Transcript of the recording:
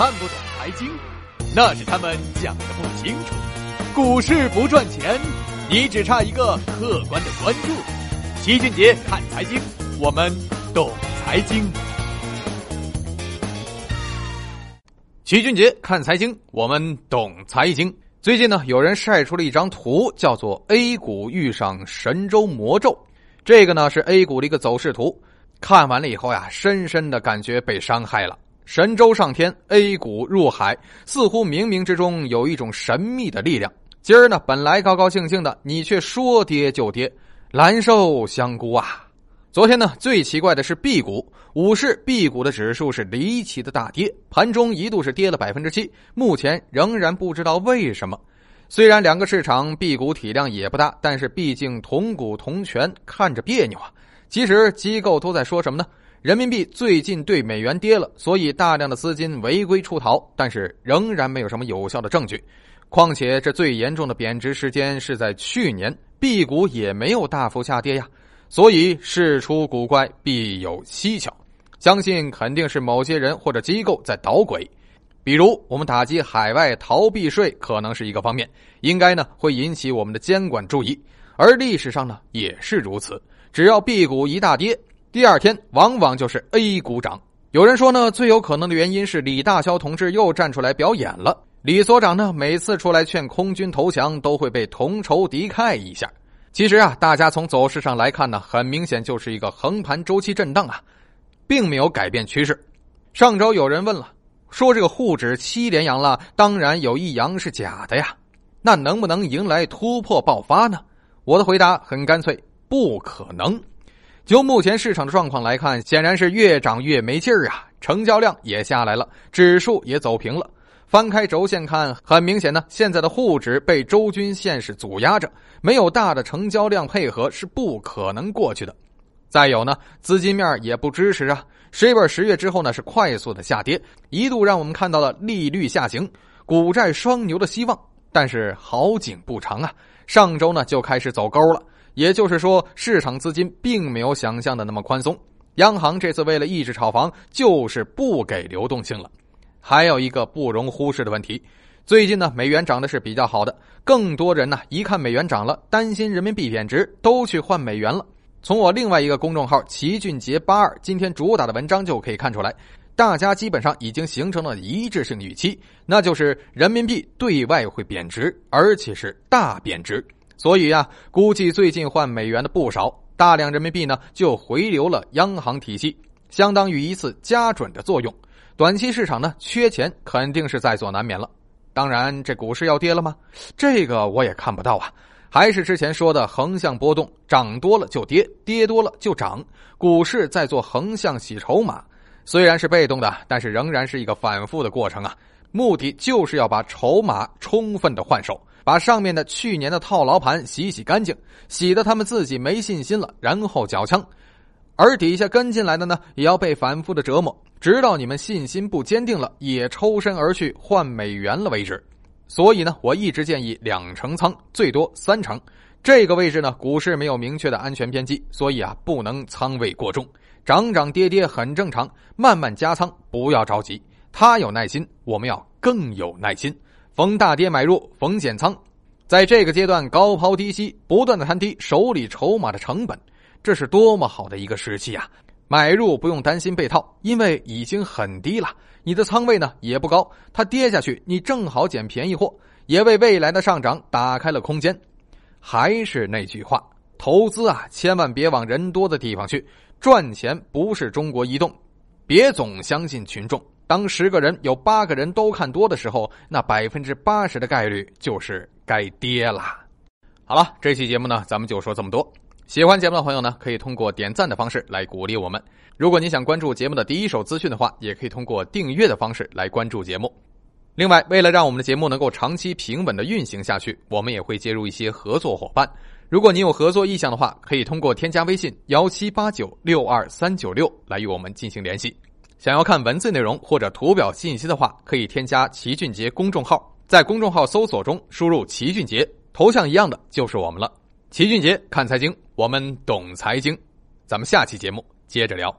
看不懂财经，那是他们讲的不清楚。股市不赚钱，你只差一个客观的关注。齐俊杰看财经，我们懂财经。齐俊杰看财经，我们懂财经。最近呢，有人晒出了一张图，叫做 “A 股遇上神州魔咒”。这个呢是 A 股的一个走势图。看完了以后呀，深深的感觉被伤害了。神舟上天，A 股入海，似乎冥冥之中有一种神秘的力量。今儿呢，本来高高兴兴的，你却说跌就跌，蓝瘦香菇啊！昨天呢，最奇怪的是 B 股，五市 B 股的指数是离奇的大跌，盘中一度是跌了百分之七，目前仍然不知道为什么。虽然两个市场 B 股体量也不大，但是毕竟同股同权，看着别扭啊。其实机构都在说什么呢？人民币最近对美元跌了，所以大量的资金违规出逃，但是仍然没有什么有效的证据。况且这最严重的贬值时间是在去年，B 股也没有大幅下跌呀。所以事出古怪必有蹊跷，相信肯定是某些人或者机构在捣鬼。比如我们打击海外逃避税可能是一个方面，应该呢会引起我们的监管注意。而历史上呢也是如此，只要 B 股一大跌，第二天往往就是 A 股涨。有人说呢，最有可能的原因是李大霄同志又站出来表演了。李所长呢每次出来劝空军投降，都会被同仇敌忾一下。其实啊，大家从走势上来看呢，很明显就是一个横盘周期震荡啊，并没有改变趋势。上周有人问了，说这个沪指七连阳了，当然有一阳是假的呀，那能不能迎来突破爆发呢？我的回答很干脆，不可能。就目前市场的状况来看，显然是越涨越没劲儿啊，成交量也下来了，指数也走平了。翻开轴线看，很明显呢，现在的沪指被周均线是阻压着，没有大的成交量配合是不可能过去的。再有呢，资金面也不支持啊。十本十月之后呢，是快速的下跌，一度让我们看到了利率下行、股债双牛的希望。但是好景不长啊，上周呢就开始走沟了。也就是说，市场资金并没有想象的那么宽松。央行这次为了抑制炒房，就是不给流动性了。还有一个不容忽视的问题，最近呢，美元涨的是比较好的，更多人呢一看美元涨了，担心人民币贬值，都去换美元了。从我另外一个公众号齐俊杰八二今天主打的文章就可以看出来，大家基本上已经形成了一致性预期，那就是人民币对外会贬值，而且是大贬值。所以呀，估计最近换美元的不少，大量人民币呢就回流了央行体系，相当于一次加准的作用。短期市场呢，缺钱肯定是在所难免了。当然，这股市要跌了吗？这个我也看不到啊。还是之前说的横向波动，涨多了就跌，跌多了就涨。股市在做横向洗筹码，虽然是被动的，但是仍然是一个反复的过程啊。目的就是要把筹码充分的换手，把上面的去年的套牢盘洗洗干净，洗得他们自己没信心了，然后缴枪。而底下跟进来的呢，也要被反复的折磨。直到你们信心不坚定了，也抽身而去换美元了为止。所以呢，我一直建议两成仓，最多三成。这个位置呢，股市没有明确的安全边际，所以啊，不能仓位过重。涨涨跌跌很正常，慢慢加仓，不要着急。他有耐心，我们要更有耐心。逢大跌买入，逢减仓。在这个阶段高抛低吸，不断的摊低手里筹码的成本，这是多么好的一个时期啊！买入不用担心被套，因为已经很低了，你的仓位呢也不高，它跌下去你正好捡便宜货，也为未来的上涨打开了空间。还是那句话，投资啊，千万别往人多的地方去，赚钱不是中国移动，别总相信群众。当十个人有八个人都看多的时候，那百分之八十的概率就是该跌了。好了，这期节目呢，咱们就说这么多。喜欢节目的朋友呢，可以通过点赞的方式来鼓励我们。如果你想关注节目的第一手资讯的话，也可以通过订阅的方式来关注节目。另外，为了让我们的节目能够长期平稳的运行下去，我们也会接入一些合作伙伴。如果您有合作意向的话，可以通过添加微信幺七八九六二三九六来与我们进行联系。想要看文字内容或者图表信息的话，可以添加齐俊杰公众号，在公众号搜索中输入齐俊杰，头像一样的就是我们了。齐俊杰看财经，我们懂财经，咱们下期节目接着聊。